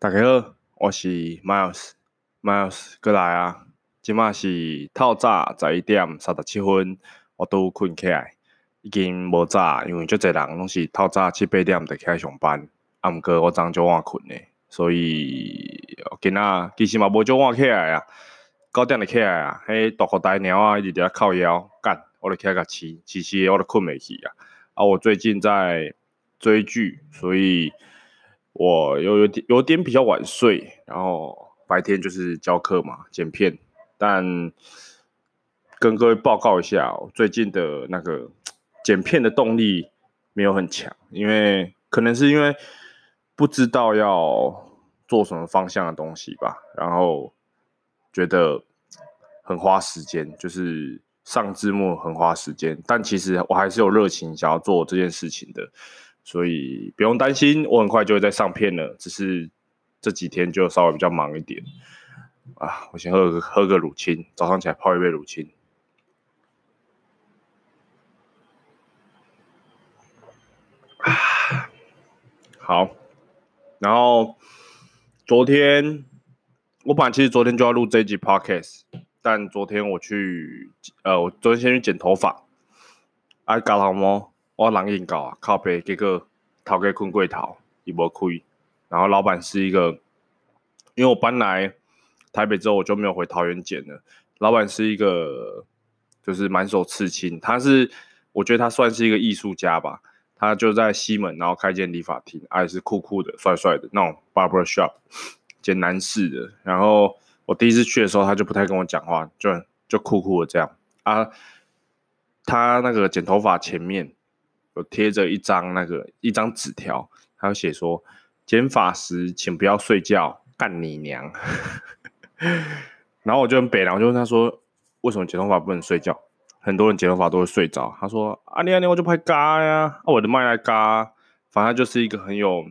大家好，我是 Miles，Miles 过来啊！今麦是透早十一点三十七分，我拄困起来，已经无早，因为足侪人拢是透早七八点就起来上班，啊，毋过我昨就晚困咧，所以今仔其实嘛无足晚起来啊，九点就起来啊，迄大口大猫啊一直伫遐靠腰干，我就起来甲饲，饲饲我就困袂去啊。啊，我最近在追剧，所以。我有有点有点比较晚睡，然后白天就是教课嘛，剪片。但跟各位报告一下，最近的那个剪片的动力没有很强，因为可能是因为不知道要做什么方向的东西吧，然后觉得很花时间，就是上字幕很花时间。但其实我还是有热情想要做这件事情的。所以不用担心，我很快就会再上片了。只是这几天就稍微比较忙一点啊。我先喝个喝个乳清，早上起来泡一杯乳清。啊，好。然后昨天我本来其实昨天就要录这一集 podcast，但昨天我去呃，我昨天先去剪头发，爱搞好吗？我人已经到啊，靠北，结果头家困过头，伊无开。然后老板是一个，因为我搬来台北之后，我就没有回桃园剪了。老板是一个，就是满手刺青，他是，我觉得他算是一个艺术家吧。他就在西门，然后开间理发厅，还、啊、是酷酷的、帅帅的那种 barber shop，剪男士的。然后我第一次去的时候，他就不太跟我讲话，就就酷酷的这样啊。他那个剪头发前面。有贴着一张那个一张纸条，还有写说剪发时请不要睡觉，干你娘！然后我就很北，然后就问他说，为什么剪头发不能睡觉？很多人剪头发都会睡着。他说啊，你啊你我就拍嘎呀，啊我的麦来嘎。反正就是一个很有，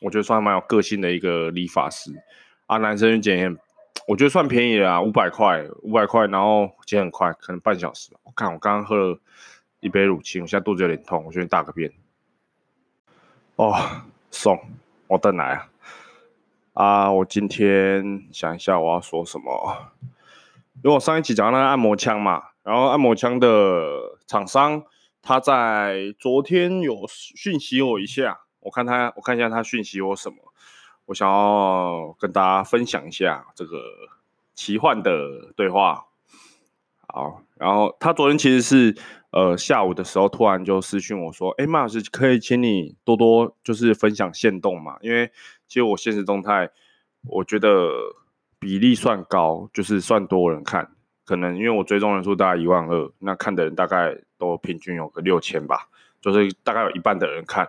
我觉得算蛮有个性的一个理发师啊。男生剪，我觉得算便宜了，五百块，五百块，然后剪很快，可能半小时吧。我看我刚刚喝了。一杯乳清，我现在肚子有点痛，我先去大个便。哦，送我等来啊！啊，我今天想一下我要说什么，因为我上一期讲到那个按摩枪嘛，然后按摩枪的厂商他在昨天有讯息我一下，我看他，我看一下他讯息我什么，我想要跟大家分享一下这个奇幻的对话。好，然后他昨天其实是。呃，下午的时候突然就私讯我说：“哎，马老师，可以请你多多就是分享限动嘛？因为其实我现实动态，我觉得比例算高，就是算多人看。可能因为我追踪人数大概一万二，那看的人大概都平均有个六千吧，就是大概有一半的人看。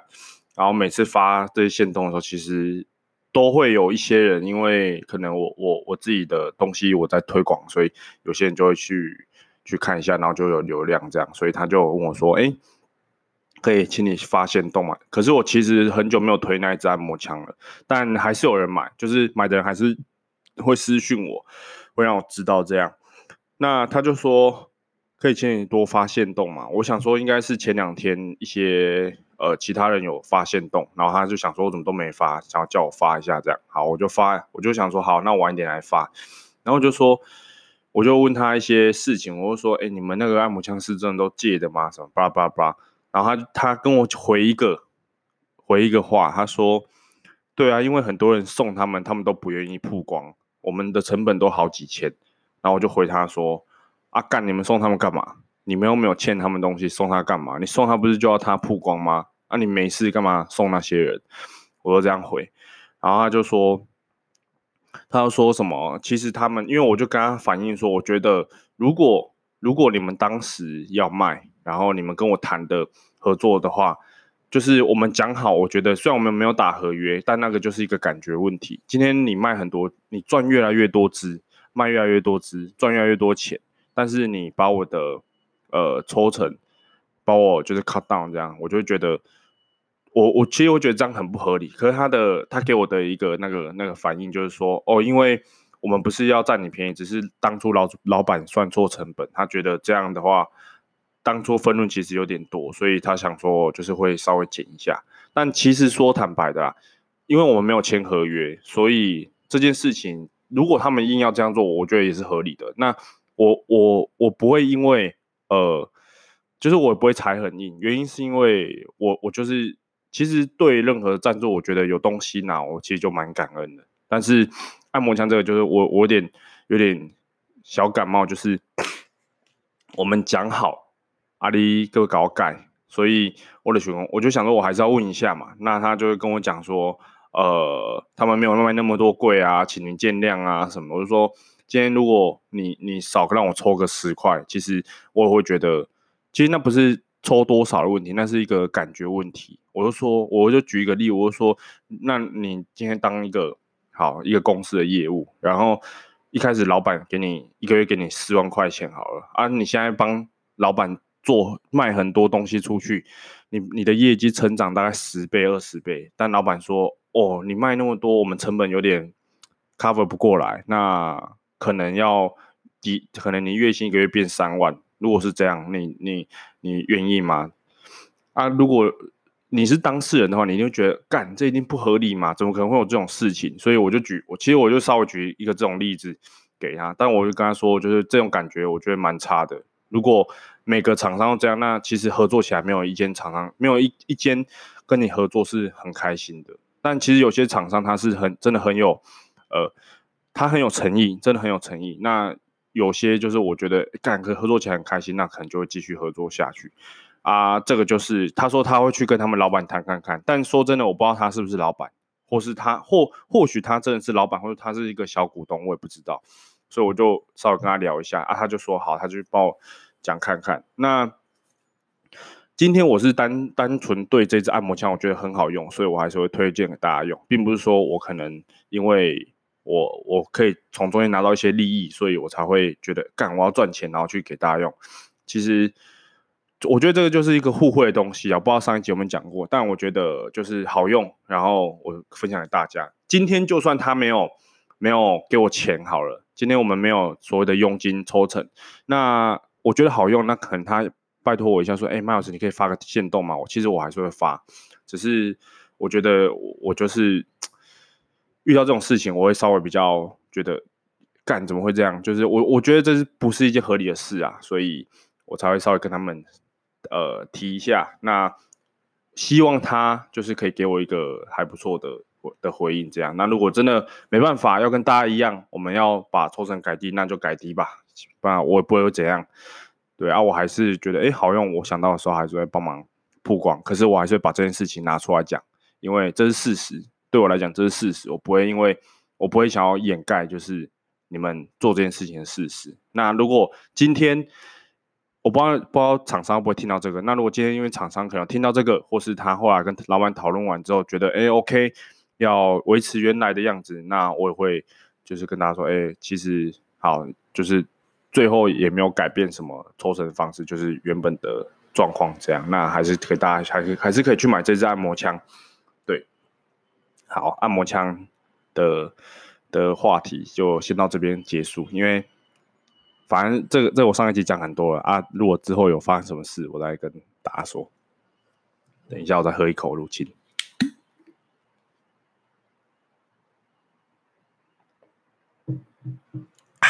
然后每次发这些限动的时候，其实都会有一些人，因为可能我我我自己的东西我在推广，所以有些人就会去。”去看一下，然后就有流量这样，所以他就问我说：“哎，可以请你发限动吗？”可是我其实很久没有推那一支按摩枪了，但还是有人买，就是买的人还是会私讯我，会让我知道这样。那他就说：“可以请你多发限动嘛？”我想说应该是前两天一些呃其他人有发限动，然后他就想说我怎么都没发，想要叫我发一下这样。好，我就发，我就想说好，那晚一点来发，然后就说。我就问他一些事情，我就说：“哎、你们那个按摩枪是真的都借的吗？什么巴拉巴拉巴拉。”然后他他跟我回一个回一个话，他说：“对啊，因为很多人送他们，他们都不愿意曝光，我们的成本都好几千。”然后我就回他说：“啊干，你们送他们干嘛？你们又没有欠他们东西，送他干嘛？你送他不是就要他曝光吗？啊，你没事干嘛送那些人？”我就这样回，然后他就说。他要说什么？其实他们，因为我就跟他反映说，我觉得如果如果你们当时要卖，然后你们跟我谈的合作的话，就是我们讲好，我觉得虽然我们没有打合约，但那个就是一个感觉问题。今天你卖很多，你赚越来越多支，卖越来越多支，赚越来越多钱，但是你把我的呃抽成，把我就是 cut down 这样，我就觉得。我我其实我觉得这样很不合理，可是他的他给我的一个那个那个反应就是说，哦，因为我们不是要占你便宜，只是当初老老板算错成本，他觉得这样的话，当初分润其实有点多，所以他想说就是会稍微减一下。但其实说坦白的啦，因为我们没有签合约，所以这件事情如果他们硬要这样做，我觉得也是合理的。那我我我不会因为呃，就是我不会踩很硬，原因是因为我我就是其实对任何赞助，我觉得有东西拿，我其实就蛮感恩的。但是按摩枪这个，就是我我有点有点小感冒，就是我们讲好阿里哥搞改，所以我的询问，我就想说，我还是要问一下嘛。那他就会跟我讲说，呃，他们没有卖那么多柜啊，请您见谅啊什么。我就说，今天如果你你少让我抽个十块，其实我也会觉得，其实那不是抽多少的问题，那是一个感觉问题。我就说，我就举一个例，我就说，那你今天当一个。好，一个公司的业务，然后一开始老板给你一个月给你四万块钱好了啊，你现在帮老板做卖很多东西出去，你你的业绩成长大概十倍二十倍，但老板说哦，你卖那么多，我们成本有点 cover 不过来，那可能要低，可能你月薪一个月变三万，如果是这样，你你你愿意吗？啊，如果。你是当事人的话，你就觉得干这一定不合理嘛？怎么可能会有这种事情？所以我就举我其实我就稍微举一个这种例子给他，但我就跟他说，就是这种感觉我觉得蛮差的。如果每个厂商都这样，那其实合作起来没有一间厂商没有一一间跟你合作是很开心的。但其实有些厂商他是很真的很有呃，他很有诚意，真的很有诚意。那有些就是我觉得干可合作起来很开心，那可能就会继续合作下去。啊，这个就是他说他会去跟他们老板谈看看，但说真的，我不知道他是不是老板，或是他或或许他真的是老板，或者他是一个小股东，我也不知道，所以我就稍微跟他聊一下啊，他就说好，他就帮我讲看看。那今天我是单单纯对这支按摩枪我觉得很好用，所以我还是会推荐给大家用，并不是说我可能因为我我可以从中间拿到一些利益，所以我才会觉得干我要赚钱，然后去给大家用，其实。我觉得这个就是一个互惠的东西啊，不知道上一集有没有讲过，但我觉得就是好用，然后我分享给大家。今天就算他没有没有给我钱好了，今天我们没有所谓的佣金抽成，那我觉得好用，那可能他拜托我一下说，哎，麦老师你可以发个限动吗？我其实我还是会发，只是我觉得我就是遇到这种事情，我会稍微比较觉得干怎么会这样？就是我我觉得这是不是一件合理的事啊？所以我才会稍微跟他们。呃，提一下，那希望他就是可以给我一个还不错的的回应，这样。那如果真的没办法，要跟大家一样，我们要把抽成改低，那就改低吧，不然我也不会有怎样。对啊，我还是觉得哎好用，我想到的时候还是会帮忙曝光。可是我还是会把这件事情拿出来讲，因为这是事实，对我来讲这是事实，我不会因为我不会想要掩盖，就是你们做这件事情的事实。那如果今天。我不知道不知道厂商会不会听到这个。那如果今天因为厂商可能听到这个，或是他后来跟老板讨论完之后觉得，哎，OK，要维持原来的样子，那我也会就是跟大家说，哎，其实好，就是最后也没有改变什么抽成的方式，就是原本的状况这样。那还是可以大家还是还是可以去买这支按摩枪。好，按摩枪的的话题就先到这边结束，因为。反正这个这、我上一集讲很多了啊，如果之后有发生什么事，我再跟大家说。等一下，我再喝一口入侵。啊，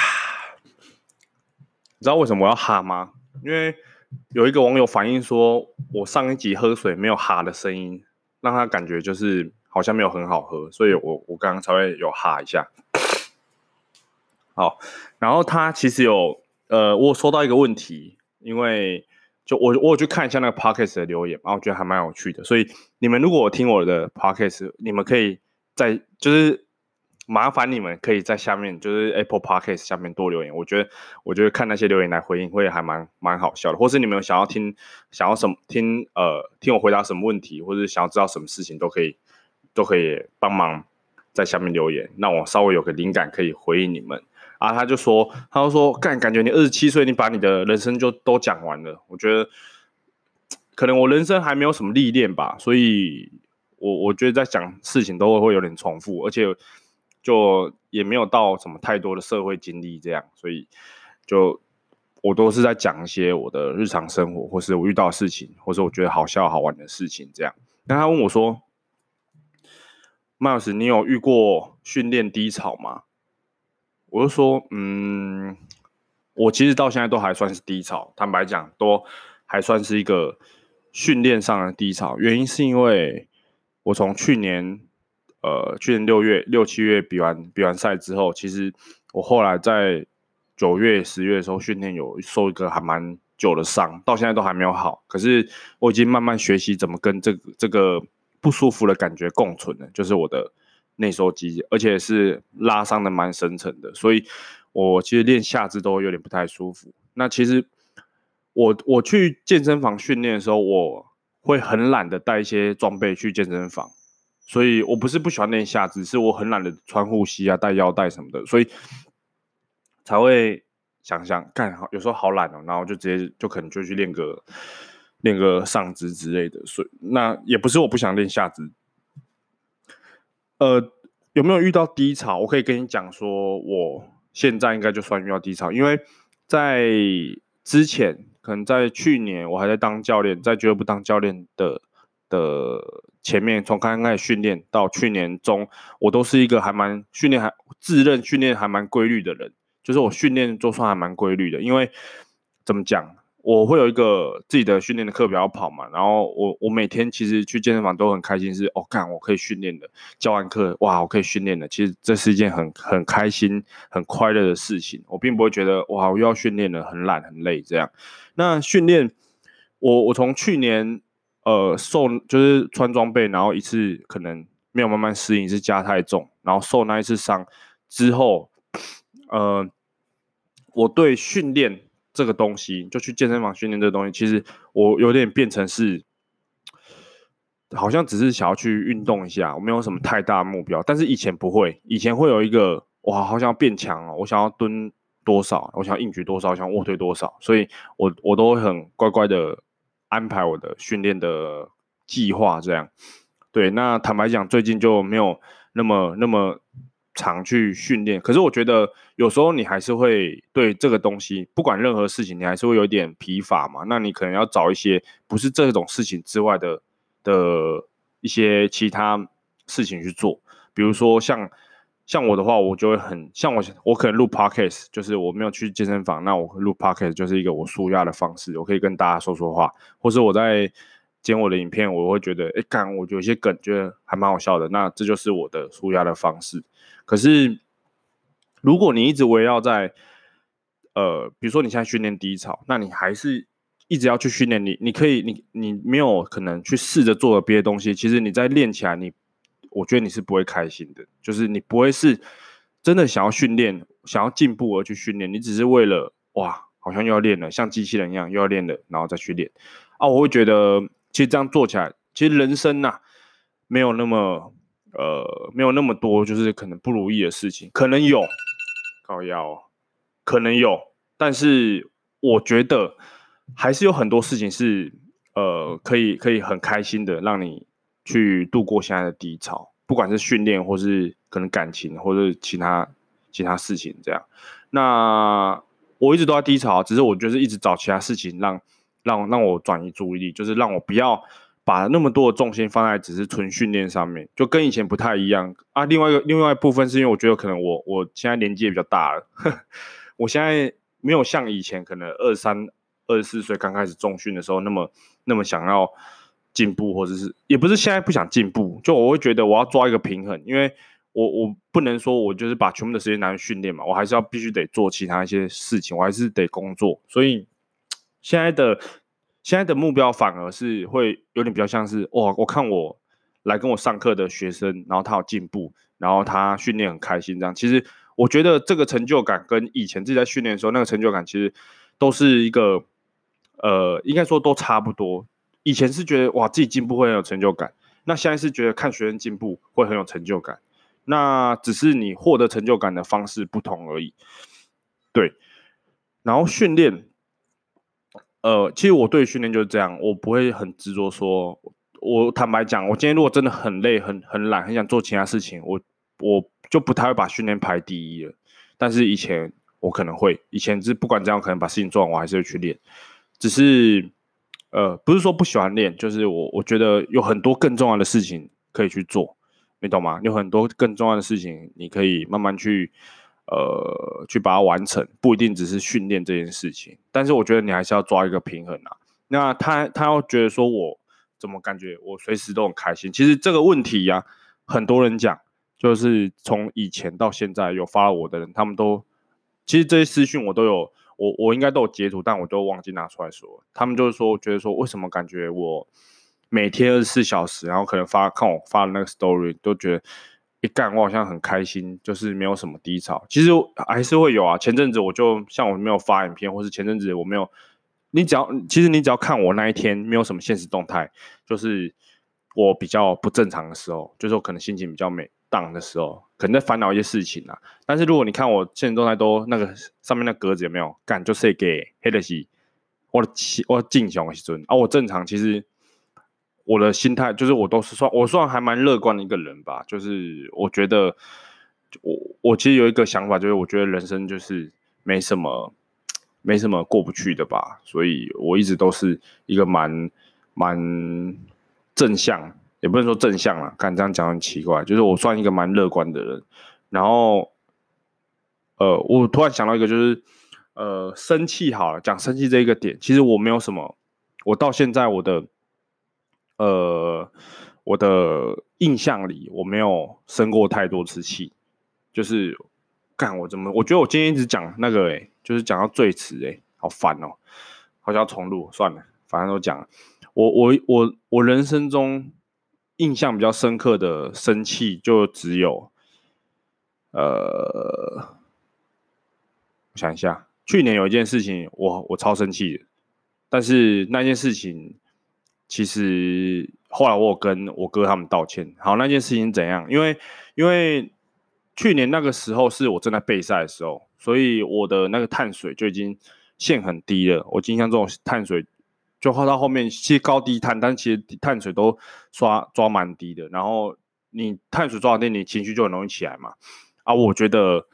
你知道为什么我要哈吗？因为有一个网友反映说，我上一集喝水没有哈的声音，让他感觉就是好像没有很好喝，所以我我刚刚才会有哈一下。好，然后他其实有，呃，我收到一个问题，因为就我我有去看一下那个 podcast 的留言，然后我觉得还蛮有趣的，所以你们如果听我的 podcast，你们可以在就是麻烦你们可以在下面就是 Apple Podcast 下面多留言，我觉得我觉得看那些留言来回应会还蛮蛮好笑的，或是你们想要听想要什么听呃听我回答什么问题，或者想要知道什么事情都可以都可以帮忙在下面留言，让我稍微有个灵感可以回应你们。啊，他就说，他就说，干，感觉你二十七岁，你把你的人生就都讲完了。我觉得，可能我人生还没有什么历练吧，所以我我觉得在讲事情都会有点重复，而且就也没有到什么太多的社会经历这样，所以就我都是在讲一些我的日常生活，或是我遇到事情，或是我觉得好笑好玩的事情这样。那他问我说，，Miles，你有遇过训练低潮吗？”我就说：“嗯，我其实到现在都还算是低潮，坦白讲，都还算是一个训练上的低潮。原因是因为我从去年，呃，去年六月六七月比完比完赛之后，其实我后来在九月十月的时候训练有受一个还蛮久的伤，到现在都还没有好。可是我已经慢慢学习怎么跟这个这个不舒服的感觉共存的，就是我的。”内收肌，而且是拉伤的蛮深层的，所以我其实练下肢都有点不太舒服。那其实我我去健身房训练的时候，我会很懒得带一些装备去健身房，所以我不是不喜欢练下肢，是我很懒得穿护膝啊、带腰带什么的，所以才会想想干，有时候好懒哦，然后就直接就可能就去练个练个上肢之类的。所以那也不是我不想练下肢。呃，有没有遇到低潮？我可以跟你讲说，我现在应该就算遇到低潮，因为在之前，可能在去年，我还在当教练，在俱乐部当教练的的前面，从刚刚开始训练到去年中，我都是一个还蛮训练还自认训练还蛮规律的人，就是我训练都算还蛮规律的，因为怎么讲？我会有一个自己的训练的课表要跑嘛，然后我我每天其实去健身房都很开心是，哦，干我可以训练的，教完课哇，我可以训练的，其实这是一件很很开心、很快乐的事情。我并不会觉得哇，我又要训练了，很懒很累这样。那训练，我我从去年呃受就是穿装备，然后一次可能没有慢慢适应，是加太重，然后受那一次伤之后，呃，我对训练。这个东西就去健身房训练这个东西，其实我有点变成是，好像只是想要去运动一下，我没有什么太大目标。但是以前不会，以前会有一个哇，好想要变强哦，我想要蹲多少，我想要硬举多少，我想卧推多少，所以我我都很乖乖的安排我的训练的计划这样。对，那坦白讲，最近就没有那么那么。常去训练，可是我觉得有时候你还是会对这个东西，不管任何事情，你还是会有点疲乏嘛。那你可能要找一些不是这种事情之外的的一些其他事情去做。比如说像像我的话，我就会很像我我可能录 podcast，就是我没有去健身房，那我录 podcast 就是一个我舒压的方式，我可以跟大家说说话，或是我在剪我的影片，我会觉得哎，干，我有些梗觉得还蛮好笑的，那这就是我的舒压的方式。可是，如果你一直围绕在，呃，比如说你现在训练低潮，那你还是一直要去训练你，你可以，你你没有可能去试着做了别的东西。其实你在练起来，你我觉得你是不会开心的，就是你不会是真的想要训练、想要进步而去训练，你只是为了哇，好像又要练了，像机器人一样又要练了，然后再去练啊。我会觉得，其实这样做起来，其实人生呐、没有那么。呃，没有那么多，就是可能不如意的事情，可能有，高腰，可能有，但是我觉得还是有很多事情是，呃，可以可以很开心的让你去度过现在的低潮，不管是训练，或是可能感情，或是其他其他事情这样。那我一直都在低潮，只是我就是一直找其他事情让让让我转移注意力，就是让我不要。把那么多的重心放在只是纯训练上面，就跟以前不太一样啊。另外一个另外一部分是因为我觉得可能我我现在年纪也比较大了，我现在没有像以前可能二三二十四岁刚开始重训的时候那么那么想要进步，或者是也不是现在不想进步，就我会觉得我要抓一个平衡，因为我我不能说我就是把全部的时间拿去训练嘛，我还是要必须得做其他一些事情，我还是得工作，所以现在的。现在的目标反而是会有点比较像是哇，我看我来跟我上课的学生，然后他有进步，然后他训练很开心这样。其实我觉得这个成就感跟以前自己在训练的时候那个成就感其实都是一个呃，应该说都差不多。以前是觉得哇自己进步会很有成就感，那现在是觉得看学生进步会很有成就感。那只是你获得成就感的方式不同而已。对，然后训练。呃，其实我对训练就是这样，我不会很执着说。我坦白讲，我今天如果真的很累、很很懒、很想做其他事情，我我就不太会把训练排第一了。但是以前我可能会，以前是不管怎样，可能把事情做完，我还是会去练。只是呃，不是说不喜欢练，就是我我觉得有很多更重要的事情可以去做。你懂吗？有很多更重要的事情，你可以慢慢去，呃，去把它完成，不一定只是训练这件事情。但是我觉得你还是要抓一个平衡啊。那他他要觉得说我怎么感觉我随时都很开心？其实这个问题呀、很多人讲，就是从以前到现在有发我的人，他们都其实这些私讯我都有，我我应该都有截图，但我都忘记拿出来说。他们就是说，觉得说为什么感觉我。每天二十四小时，然后可能发看我发的那个 story，都觉得一干我好像很开心，就是没有什么低潮。其实还是会有啊。前阵子我就像我没有发影片，或是前阵子我没有，你只要其实你只要看我那一天没有什么现实动态，就是我比较不正常的时候，就是我可能心情比较美荡的时候，可能在烦恼一些事情啊。但是如果你看我现实动态都那个上面那格子有没有干，就是给黑的西，我的我正常的时阵啊，我正常其实。我的心态就是，我都是算，我算还蛮乐观的一个人吧。就是我觉得，我我其实有一个想法，就是我觉得人生就是没什么，没什么过不去的吧。所以我一直都是一个蛮蛮正向，也不能说正向啦，敢这样讲很奇怪。就是我算一个蛮乐观的人。然后，呃，我突然想到一个，就是呃，生气好了，讲生气这一个点，其实我没有什么，我到现在我的。呃，我的印象里我没有生过太多次气，就是干我怎么？我觉得我今天一直讲那个、欸，哎，就是讲到最迟、欸，哎，好烦哦、好像要重录，算了，反正都讲了。我我我我人生中印象比较深刻的生气就只有，呃，我想一下，去年有一件事情我，我我超生气的，但是那件事情。其实后来我有跟我哥他们道歉。好，那件事情怎样？因为因为去年那个时候是我正在备赛的时候，所以我的那个碳水就已经线很低了。我印象中碳水就喝到后面，其实高低碳，但其实碳水都刷抓蛮低的。然后你碳水抓低，你情绪就很容易起来嘛。啊，我觉得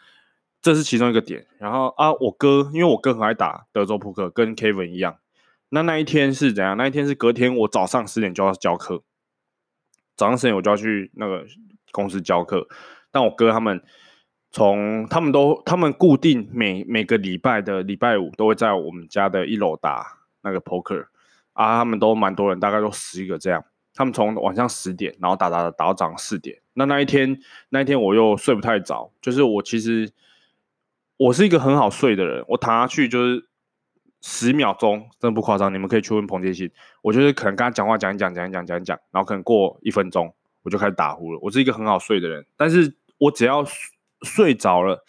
这是其中一个点。然后啊，我哥因为我哥很爱打德州扑克，跟 Kevin 一样。那那一天是怎样？那一天是隔天，我早上十点就要教课，早上十点我就要去那个公司教课。但我哥他们从他们都他们固定每每个礼拜的礼拜五都会在我们家的一楼打那个 poker 啊，他们都蛮多人，大概都十一个这样。他们从晚上十点，然后打打打打到早上四点。那那一天那一天我又睡不太早，就是我其实我是一个很好睡的人，我躺下去就是。十秒钟，真的不夸张，你们可以去问彭杰新。我就是可能跟他讲话讲一讲，讲一讲，讲一讲，然后可能过一分钟，我就开始打呼了。我是一个很好睡的人，但是我只要睡着了，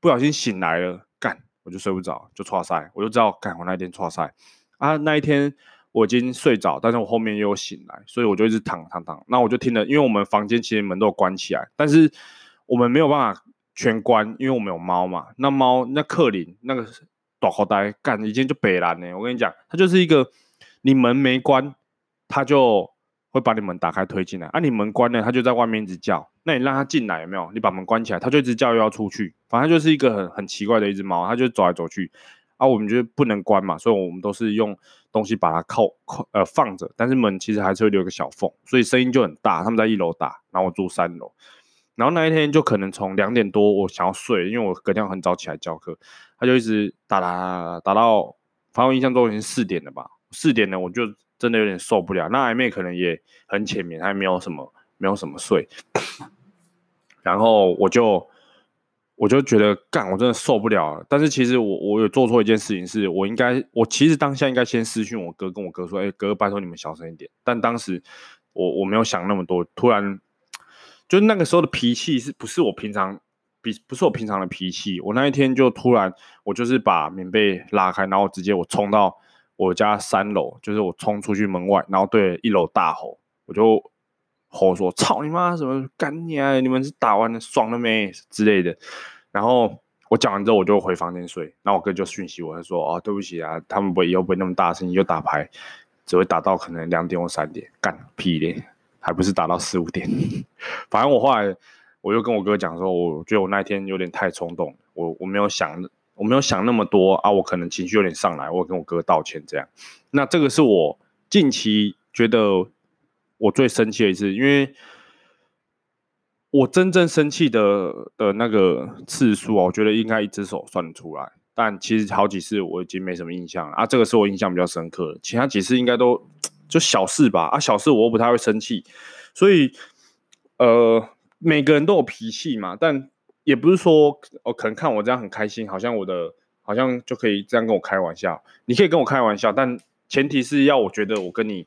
不小心醒来了，干我就睡不着，就剉赛，我就知道干我那一天剉赛啊。那一天我已经睡着，但是我后面又醒来，所以我就一直躺躺躺。那我就听了，因为我们房间其实门都有关起来，但是我们没有办法全关，因为我们有猫嘛。那猫那克林那个。大口袋干，一进就北蓝呢。我跟你讲，他就是一个，你门没关，他就会把你门打开推进来。啊，你门关了，他就在外面一直叫。那你让他进来有没有？你把门关起来，他就一直叫又要出去。反正就是一个很很奇怪的一只猫，它就走来走去。啊，我们就不能关嘛，所以我们都是用东西把它靠靠呃放着。但是门其实还是会留个小缝，所以声音就很大。他们在一楼打，然后我住三楼。然后那一天就可能从两点多我想要睡，因为我隔天很早起来教课，他就一直打打打打到，反正我印象中已经四点了吧。四点呢，我就真的有点受不了。那暧昧可能也很浅眠，还没有什么没有什么睡。然后我就我就觉得干，我真的受不了了。但是其实我我有做错一件事情，是我应该我其实当下应该先私讯我哥，跟我哥说：“哎，哥，拜托你们小声一点。”但当时我我没有想那么多，突然。就那个时候的脾气是不是我平常不是我平常的脾气？我那一天就突然，我就是把棉被拉开，然后直接我冲到我家三楼，就是我冲出去门外，然后对一楼大吼，我就吼说：“操你妈！什么干你啊？你们是打完了爽了没？”之类的。然后我讲完之后，我就回房间睡。然后我哥就讯息我，他说：“哦，对不起啊，他们不会以后不会那么大声，你就打牌，只会打到可能两点或三点，干屁咧。”还不是打到四五点，反正我后来我就跟我哥讲说，我觉得我那天有点太冲动，我我没有想，我没有想那么多啊，我可能情绪有点上来，我跟我哥道歉这样。那这个是我近期觉得我最生气的一次，因为我真正生气的的那个次数啊，我觉得应该一只手算得出来。但其实好几次我已经没什么印象了啊，这个是我印象比较深刻的，其他几次应该都 就小事吧啊，小事我又不太会生气，所以呃，每个人都有脾气嘛，但也不是说哦，可能看我这样很开心，好像我的好像就可以这样跟我开玩笑，你可以跟我开玩笑，但前提是要我觉得我跟你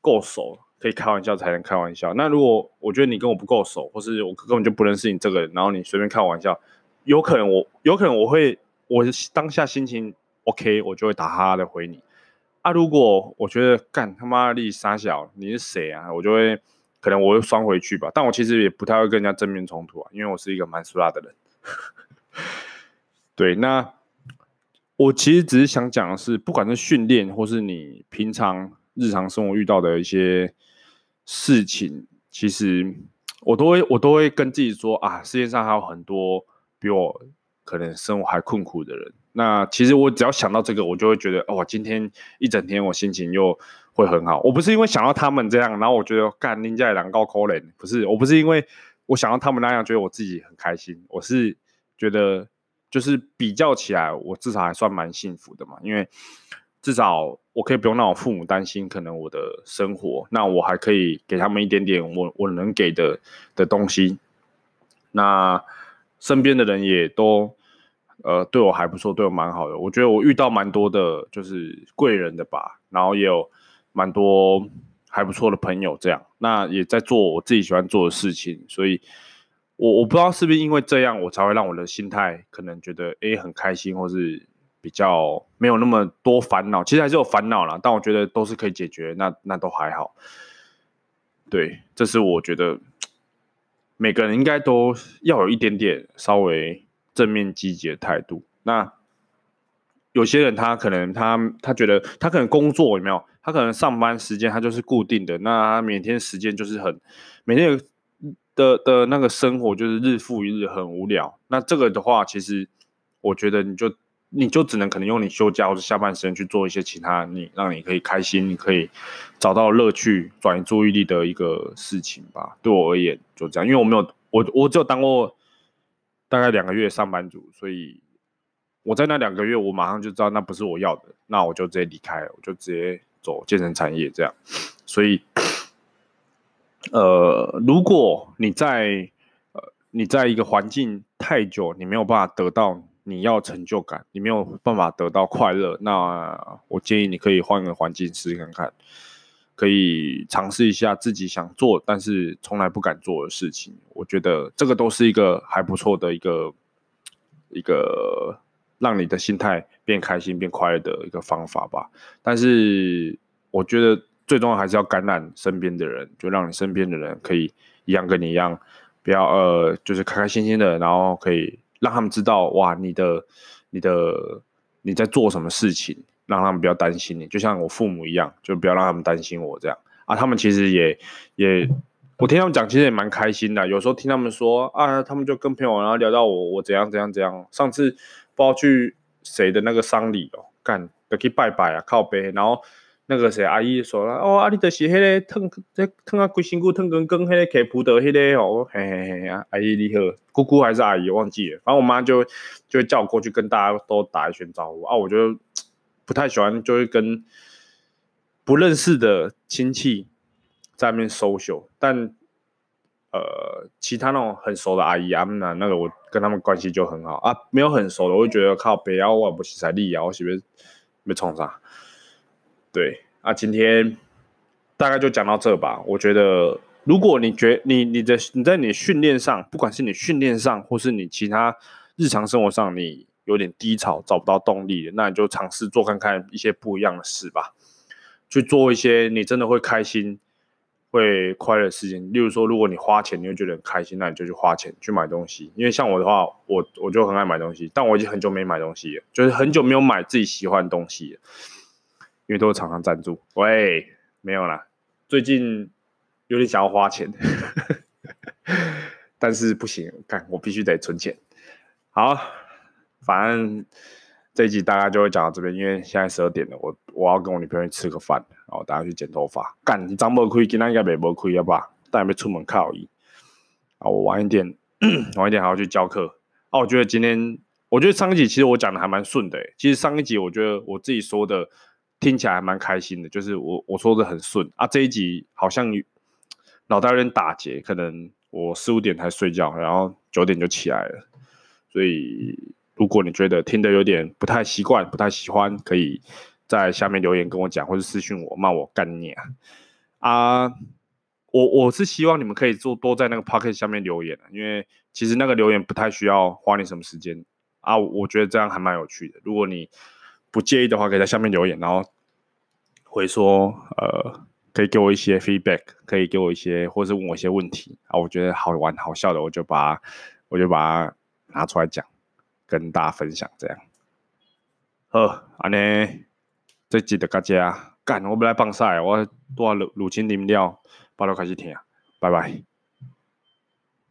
够熟。可以开玩笑才能开玩笑。那如果我觉得你跟我不够熟，或是我根本就不认识你这个人，然后你随便开玩笑，有可能我有可能我会我当下心情 OK，我就会打哈哈的回你。啊，如果我觉得干他妈的三小，你是谁啊？我就会可能我会双回去吧。但我其实也不太会跟人家正面冲突啊，因为我是一个蛮俗辣的人。对，那我其实只是想讲的是，不管是训练或是你平常日常生活遇到的一些。事情其实我都会，我都会跟自己说啊，世界上还有很多比我可能生活还困苦的人。那其实我只要想到这个，我就会觉得哦，今天一整天我心情又会很好。我不是因为想到他们这样，然后我觉得干人家两高可怜，不是，我不是因为我想到他们那样，觉得我自己很开心。我是觉得就是比较起来，我至少还算蛮幸福的嘛，因为。至少我可以不用让我父母担心，可能我的生活，那我还可以给他们一点点我我能给的的东西。那身边的人也都呃对我还不错，对我蛮好的。我觉得我遇到蛮多的，就是贵人的吧，然后也有蛮多还不错的朋友，这样。那也在做我自己喜欢做的事情，所以我我不知道是不是因为这样，我才会让我的心态可能觉得诶很开心，或是。比较没有那么多烦恼，其实还是有烦恼啦，但我觉得都是可以解决，那那都还好。对，这是我觉得每个人应该都要有一点点稍微正面积极的态度。那有些人他可能他他觉得他可能工作有没有？他可能上班时间他就是固定的，那他每天时间就是很每天的的那个生活就是日复一日很无聊。那这个的话，其实我觉得你就。你就只能可能用你休假或者下班时间去做一些其他你让你可以开心、你可以找到乐趣、转移注意力的一个事情吧。对我而言就这样，因为我没有我我只有当过大概两个月上班族，所以我在那两个月我马上就知道那不是我要的，那我就直接离开了，我就直接走健身产业这样。所以，呃，如果你在呃你在一个环境太久，你没有办法得到。你要成就感，你没有办法得到快乐，那我建议你可以换个环境试试看看，可以尝试一下自己想做但是从来不敢做的事情。我觉得这个都是一个还不错的一个一个让你的心态变开心、变快乐的一个方法吧。但是我觉得最重要还是要感染身边的人，就让你身边的人可以一样跟你一样，不要呃，就是开开心心的，然后可以。让他们知道哇，你的、你的、你在做什么事情，让他们不要担心你，就像我父母一样，就不要让他们担心我这样啊。他们其实也也，我听他们讲，其实也蛮开心的。有时候听他们说啊，他们就跟朋友然后聊到我，我怎样怎样怎样。上次不知道去谁的那个丧礼哦，干得去拜拜啊，靠北，然后。那个谁阿姨说了哦，阿、啊、你就是迄个烫在烫啊，规身骨烫根根，迄个给葡萄迄个哦，嘿嘿嘿啊，阿姨你好，姑姑还是阿姨忘记了，反正我妈就就会叫我过去跟大家都打一声招呼啊，我就不太喜欢，就会跟不认识的亲戚在那边 social，但呃，其他那种很熟的阿姨啊，那那个我跟他们关系就很好啊，没有很熟的，我就觉得靠北啊，我不是在利啊，我是不是没冲啥？对啊，今天大概就讲到这吧。我觉得，如果你觉你你的你在你训练上，不管是你训练上，或是你其他日常生活上，你有点低潮，找不到动力，那你就尝试做看看一些不一样的事吧。去做一些你真的会开心、会快乐的事情。例如说，如果你花钱，你会觉得很开心，那你就去花钱去买东西。因为像我的话，我我就很爱买东西，但我已经很久没买东西了，就是很久没有买自己喜欢的东西了。因为都是厂商赞助，喂，没有啦，最近有点想要花钱，但是不行，看我必须得存钱。好，反正这一集大概就会讲到这边，因为现在十二点了，我我要跟我女朋友吃个饭，然后大家去剪头发。干，你张不亏，今天应该没没亏，要不但还没出门靠伊。啊，我晚一点，晚一点还要去教课。啊，我觉得今天，我觉得上一集其实我讲的还蛮顺的。其实上一集我觉得我自己说的听起来还蛮开心的，就是我我说的很顺啊。这一集好像脑袋有点打结，可能我四五点才睡觉，然后九点就起来了。所以如果你觉得听得有点不太习惯、不太喜欢，可以在下面留言跟我讲，或者私讯我骂我干你啊。啊，我我是希望你们可以做多在那个 pocket 下面留言，因为其实那个留言不太需要花你什么时间啊，我觉得这样还蛮有趣的。如果你不介意的话，可以在下面留言，然后会说呃，可以给我一些 feedback，可以给我一些，或是问我一些问题啊，我觉得好玩好笑的，我就把我就把它拿出来讲，跟大家分享这样。好，安尼这一著到遮，干，我要来放屎，我带乳乳清啉了，巴肚开始疼，拜拜。